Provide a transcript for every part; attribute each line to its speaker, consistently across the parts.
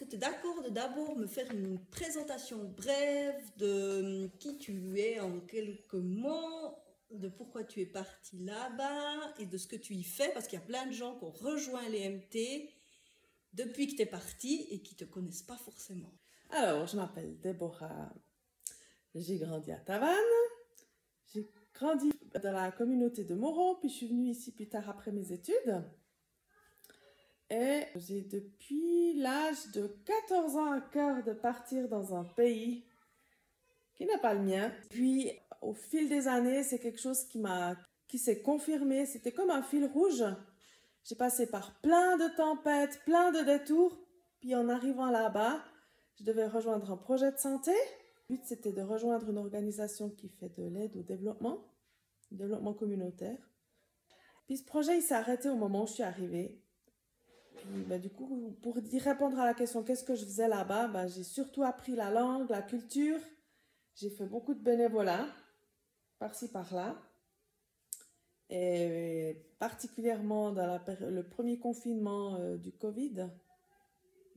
Speaker 1: que tu es d'accord de d'abord me faire une présentation brève de qui tu es en quelques mots, de pourquoi tu es parti là-bas et de ce que tu y fais, parce qu'il y a plein de gens qui ont rejoint les MT depuis que tu es parti et qui ne te connaissent pas forcément.
Speaker 2: Alors, je m'appelle Déborah. J'ai grandi à Tavannes. J'ai grandi dans la communauté de Moron, puis je suis venue ici plus tard après mes études. Et j'ai depuis l'âge de 14 ans cœur de partir dans un pays qui n'est pas le mien. Puis au fil des années, c'est quelque chose qui m'a qui s'est confirmé, c'était comme un fil rouge. J'ai passé par plein de tempêtes, plein de détours, puis en arrivant là-bas, je devais rejoindre un projet de santé. Le but c'était de rejoindre une organisation qui fait de l'aide au développement, développement communautaire. Puis ce projet, il s'est arrêté au moment où je suis arrivée. Ben, du coup, pour y répondre à la question qu'est-ce que je faisais là-bas, ben, j'ai surtout appris la langue, la culture. J'ai fait beaucoup de bénévolat, par-ci, par-là. Et particulièrement dans le premier confinement euh, du Covid,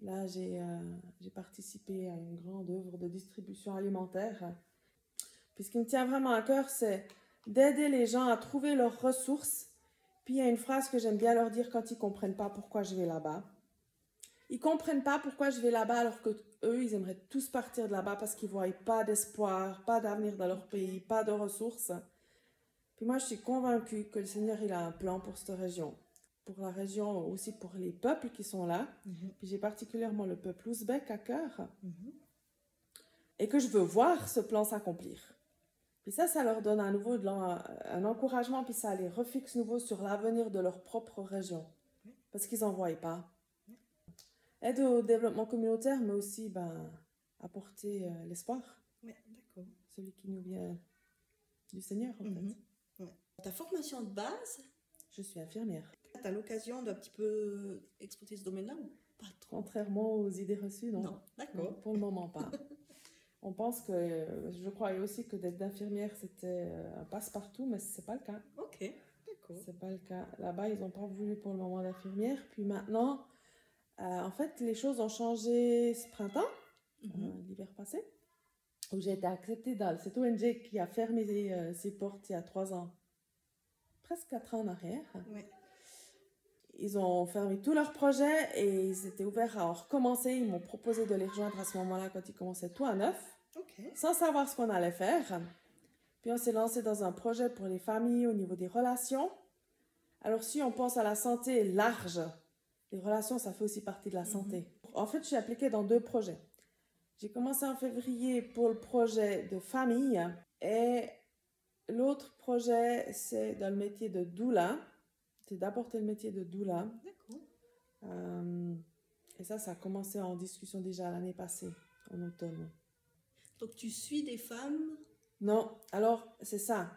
Speaker 2: là, j'ai euh, participé à une grande œuvre de distribution alimentaire. Puis ce qui me tient vraiment à cœur, c'est d'aider les gens à trouver leurs ressources puis il y a une phrase que j'aime bien leur dire quand ils comprennent pas pourquoi je vais là-bas. Ils comprennent pas pourquoi je vais là-bas alors que eux, ils aimeraient tous partir de là-bas parce qu'ils voient pas d'espoir, pas d'avenir dans leur pays, pas de ressources. Puis moi, je suis convaincue que le Seigneur, il a un plan pour cette région. Pour la région, aussi pour les peuples qui sont là. Mhm. Puis j'ai particulièrement le peuple ouzbek à cœur. Mhm. Et que je veux voir ce plan s'accomplir. Puis ça, ça leur donne à nouveau de un encouragement, puis ça les refixe nouveau sur l'avenir de leur propre région. Parce qu'ils n'en voient pas. Aide au développement communautaire, mais aussi ben, apporter euh, l'espoir.
Speaker 1: Oui, d'accord.
Speaker 2: Celui qui nous vient du Seigneur, en
Speaker 1: mhm. fait. Ta formation de base?
Speaker 2: Je suis infirmière.
Speaker 1: Tu as l'occasion d'un petit peu exploiter ce domaine-là ou
Speaker 2: pas trop? Contrairement aux idées reçues, non.
Speaker 1: Non, d'accord.
Speaker 2: Pour le moment, pas. On pense que, je croyais aussi que d'être infirmière, c'était euh, un passe-partout, mais ce n'est pas le cas.
Speaker 1: Ok, d'accord.
Speaker 2: C'est pas le cas. Là-bas, ils n'ont pas voulu pour le moment d'infirmière. Puis maintenant, euh, en fait, les choses ont changé ce printemps, mhm. euh, l'hiver passé, où j'ai été acceptée dans cette ONG qui a fermé ses portes il y a trois ans, presque quatre ans en arrière.
Speaker 1: Oui.
Speaker 2: Ils ont fermé tous leurs projets et ils étaient ouverts à en recommencer. Ils m'ont proposé de les rejoindre à ce moment-là quand ils commençaient tout à neuf sans savoir ce qu'on allait faire. Puis on s'est lancé dans un projet pour les familles au niveau des relations. Alors si on pense à la santé large, les relations, ça fait aussi partie de la santé. Mhm. En fait, je suis appliquée dans deux projets. J'ai commencé en février pour le projet de famille et l'autre projet, c'est dans le métier de doula. C'est d'apporter le métier de doula. Euh, et ça, ça a commencé en discussion déjà l'année passée, en automne.
Speaker 1: Donc tu suis des femmes?
Speaker 2: Non, alors c'est ça.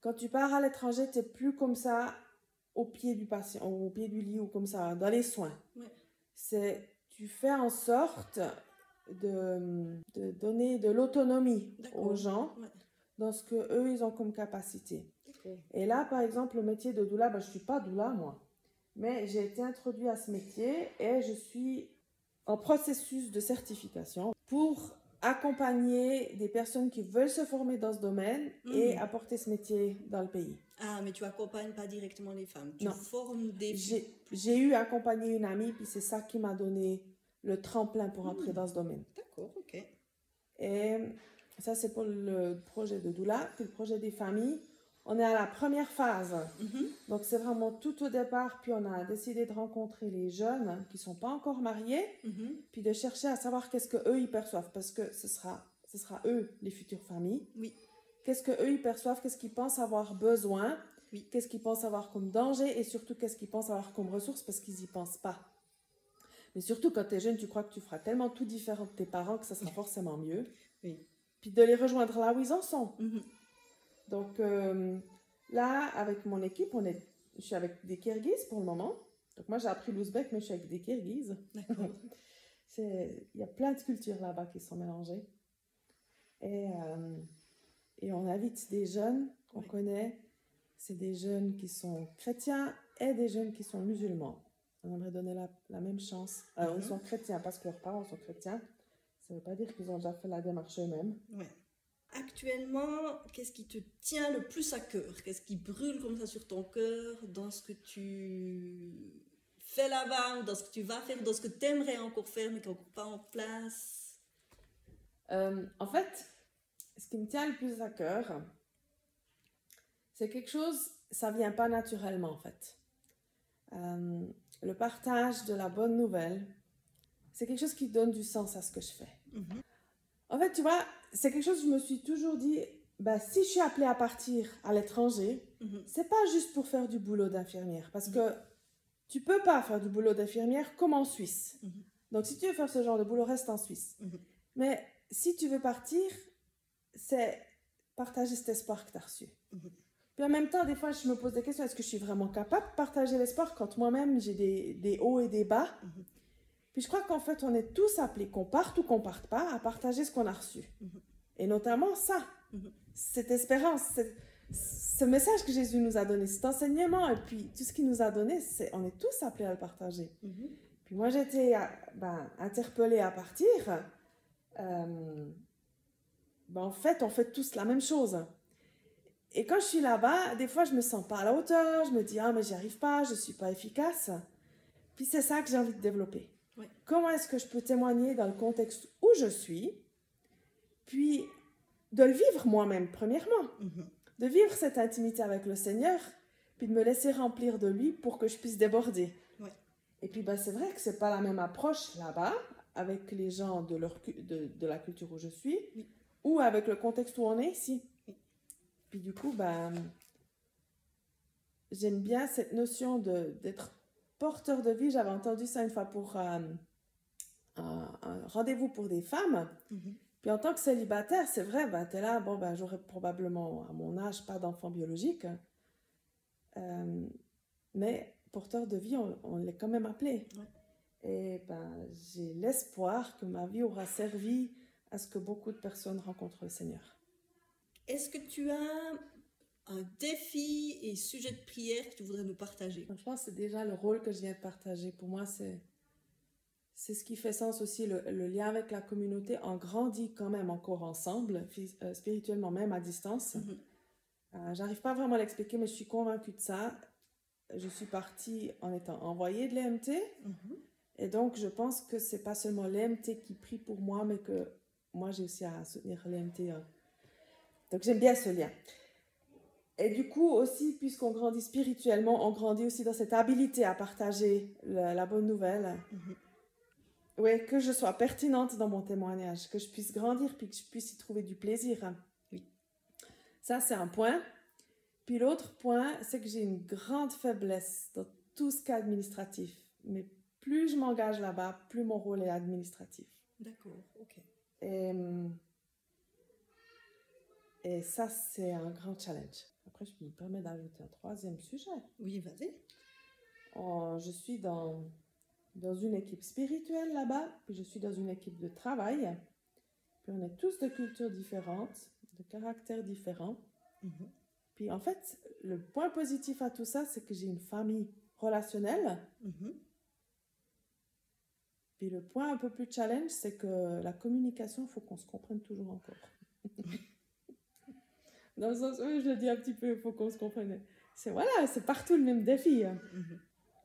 Speaker 2: Quand tu pars à l'étranger, tu n'es plus comme ça au pied du patient, au pied du lit ou comme ça, dans les soins. C'est, tu fais en sorte de, de donner de l'autonomie aux gens dans ce que eux ils ont comme capacité. Et là, par exemple, le métier de doula, ben, je suis pas doula moi, mais j'ai été introduit à ce métier et je suis en processus de certification pour accompagner des personnes qui veulent se former dans ce domaine et mhm. apporter ce métier dans le pays.
Speaker 1: Ah, mais tu accompagnes pas directement les femmes, tu
Speaker 2: non.
Speaker 1: formes des...
Speaker 2: J'ai eu accompagné une amie, puis c'est ça qui m'a donné le tremplin pour entrer mhm. dans ce domaine.
Speaker 1: D'accord, ok.
Speaker 2: Et ça, c'est pour le projet de Doula. Puis le projet des familles, on est à la première phase. Mhm. Donc, c'est vraiment tout au départ. Puis, on a décidé de rencontrer les jeunes qui ne sont pas encore mariés. Mhm. Puis, de chercher à savoir qu'est-ce qu'eux, ils perçoivent. Parce que ce sera, ce sera eux, les futures familles.
Speaker 1: Oui.
Speaker 2: Qu'est-ce qu'eux, ils perçoivent Qu'est-ce qu'ils pensent avoir besoin
Speaker 1: oui.
Speaker 2: Qu'est-ce qu'ils pensent avoir comme danger Et surtout, qu'est-ce qu'ils pensent avoir comme ressources Parce qu'ils n'y pensent pas. Mais surtout, quand tu es jeune, tu crois que tu feras tellement tout différent de tes parents que ça sera forcément mieux.
Speaker 1: Oui.
Speaker 2: Puis de les rejoindre là où ils en sont.
Speaker 1: Mhm.
Speaker 2: Donc euh, là, avec mon équipe, on est, je suis avec des Kirghizes pour le moment. Donc moi, j'ai appris l'ouzbek, mais je suis avec des Kirghizes. Il y a plein de cultures là-bas qui sont mélangées. Et, euh, et on invite des jeunes qu'on connaît. C'est des jeunes qui sont chrétiens et des jeunes qui sont musulmans. on aimerait donner la, la même chance. Alors,
Speaker 1: Mhm.
Speaker 2: ils sont chrétiens, parce que leurs parents sont chrétiens. Ça ne veut pas dire qu'ils ont déjà fait la démarche eux-mêmes.
Speaker 1: Ouais. Actuellement, qu'est-ce qui te tient le plus à cœur? Qu'est-ce qui brûle comme ça sur ton cœur dans ce que tu fais là-bas ou dans ce que tu vas faire, dans ce que tu aimerais encore faire mais qui n'est encore pas en place?
Speaker 2: Euh, en fait, ce qui me tient le plus à cœur, c'est quelque chose, ça vient pas naturellement en fait. Euh, le partage de la bonne nouvelle, c'est quelque chose qui donne du sens à ce que je fais.
Speaker 1: Mhm.
Speaker 2: En fait, tu vois, c'est quelque chose que je me suis toujours dit, bah, si je suis appelée à partir à l'étranger,
Speaker 1: Mhm.
Speaker 2: c'est pas juste pour faire du boulot d'infirmière, parce que tu peux pas faire du boulot d'infirmière comme en Suisse.
Speaker 1: Mhm.
Speaker 2: Donc, si tu veux faire ce genre de boulot, reste en Suisse.
Speaker 1: Mhm.
Speaker 2: Mais si tu veux partir, c'est partager cet espoir que tu as reçu.
Speaker 1: Mhm.
Speaker 2: Puis en même temps, des fois, je me pose des questions. Est-ce que je suis vraiment capable de partager l'espoir quand moi-même, j'ai des, des hauts et des bas?
Speaker 1: Mhm.
Speaker 2: Puis je crois qu'en fait, on est tous appelés, qu'on parte ou qu'on parte pas, à partager ce qu'on a reçu.
Speaker 1: Mhm.
Speaker 2: Et notamment ça,
Speaker 1: Mhm.
Speaker 2: cette espérance, cette- ce message que Jésus nous a donné, cet enseignement, et puis tout ce qu'il nous a donné, c'est, on est tous appelés à le partager.
Speaker 1: Mhm.
Speaker 2: Puis moi, j'étais euh, ben, interpellée à partir. Euh, ben, en fait, on fait tous la même chose. Et quand je suis là-bas, des fois, je me sens pas à la hauteur. Je me dis, ah, mais j'y arrive pas, je suis pas efficace. Puis c'est ça que j'ai envie de développer. Comment est-ce que je peux témoigner dans le contexte où je suis, puis de le vivre moi-même, premièrement?
Speaker 1: Mhm.
Speaker 2: de vivre cette intimité avec le Seigneur, puis de me laisser remplir de lui pour que je puisse déborder. Et puis ben, c'est vrai que c'est pas la même approche là-bas avec les gens de, leur, de, de la culture où je suis
Speaker 1: Oui.
Speaker 2: ou avec le contexte où on est ici. Puis du coup, ben, j'aime bien cette notion d'être porteur de vie. J'avais entendu ça une fois pour euh, un, un rendez-vous pour des femmes.
Speaker 1: Mhm.
Speaker 2: Puis en tant que célibataire, c'est vrai, ben, tu es là, bon, ben, j'aurais probablement à mon âge pas d'enfant biologique. Euh, mais porteur de vie, on, on l'est quand même appelé.
Speaker 1: Ouais.
Speaker 2: Et ben, j'ai l'espoir que ma vie aura servi à ce que beaucoup de personnes rencontrent le Seigneur.
Speaker 1: Est-ce que tu as un défi et sujet de prière que tu voudrais nous partager
Speaker 2: je pense que c'est déjà le rôle que je viens de partager. Pour moi, c'est c'est ce qui fait sens aussi, le, le lien avec la communauté. On grandit quand même encore ensemble, euh, spirituellement même à distance.
Speaker 1: Mhm.
Speaker 2: Euh, J'arrive pas vraiment à l'expliquer, mais je suis convaincue de ça. Je suis partie en étant envoyée de l'EMT,
Speaker 1: Mhm.
Speaker 2: et donc je pense que c'est pas seulement l'EMT qui prie pour moi, mais que moi j'ai aussi à soutenir l'EMT. hein. Donc j'aime bien ce lien. Et du coup aussi, puisqu'on grandit spirituellement, on grandit aussi dans cette habilité à partager la, la bonne nouvelle.
Speaker 1: Mhm.
Speaker 2: Oui, que je sois pertinente dans mon témoignage, que je puisse grandir, puis que je puisse y trouver du plaisir.
Speaker 1: Oui.
Speaker 2: Ça, c'est un point. Puis l'autre point, c'est que j'ai une grande faiblesse dans tout ce qui est administratif. Mais plus je m'engage là-bas, plus mon rôle est administratif.
Speaker 1: D'accord, ok.
Speaker 2: Et, hum, et ça, c'est un grand challenge. Après, je me permets d'ajouter un troisième sujet.
Speaker 1: Oui, vas-y.
Speaker 2: Oh, je suis dans, dans une équipe spirituelle là-bas, puis je suis dans une équipe de travail. Puis on est tous de cultures différentes, de caractères différents.
Speaker 1: Mhm.
Speaker 2: Puis en fait, le point positif à tout ça, c'est que j'ai une famille relationnelle.
Speaker 1: Mhm.
Speaker 2: Puis le point un peu plus challenge, c'est que la communication, il faut qu'on se comprenne toujours encore. Dans le sens où je le dis un petit peu, il faut qu'on se comprenne. C'est voilà, c'est partout le même défi. hein.
Speaker 1: Mhm.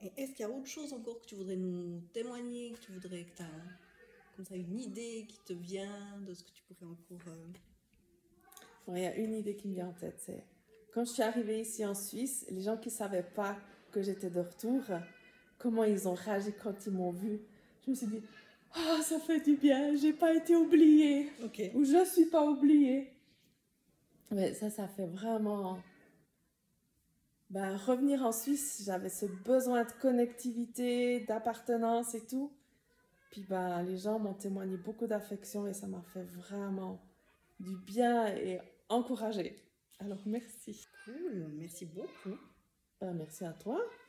Speaker 1: Et est-ce qu'il y a autre chose encore que tu voudrais nous témoigner, que tu voudrais que tu as comme ça une idée qui te vient de ce que tu pourrais encore. euh,
Speaker 2: Bon, Il y a une idée qui me vient en tête, c'est quand je suis arrivée ici en Suisse, les gens qui ne savaient pas que j'étais de retour, comment ils ont réagi quand ils m'ont vue. Je me suis dit, ah, ça fait du bien, j'ai pas été oubliée, ou je suis pas oubliée. Mais ça, ça fait vraiment... Ben, revenir en Suisse, j'avais ce besoin de connectivité, d'appartenance et tout. Puis ben, les gens m'ont témoigné beaucoup d'affection et ça m'a fait vraiment du bien et encouragé. Alors merci.
Speaker 1: Cool, merci beaucoup.
Speaker 2: Ben, merci à toi.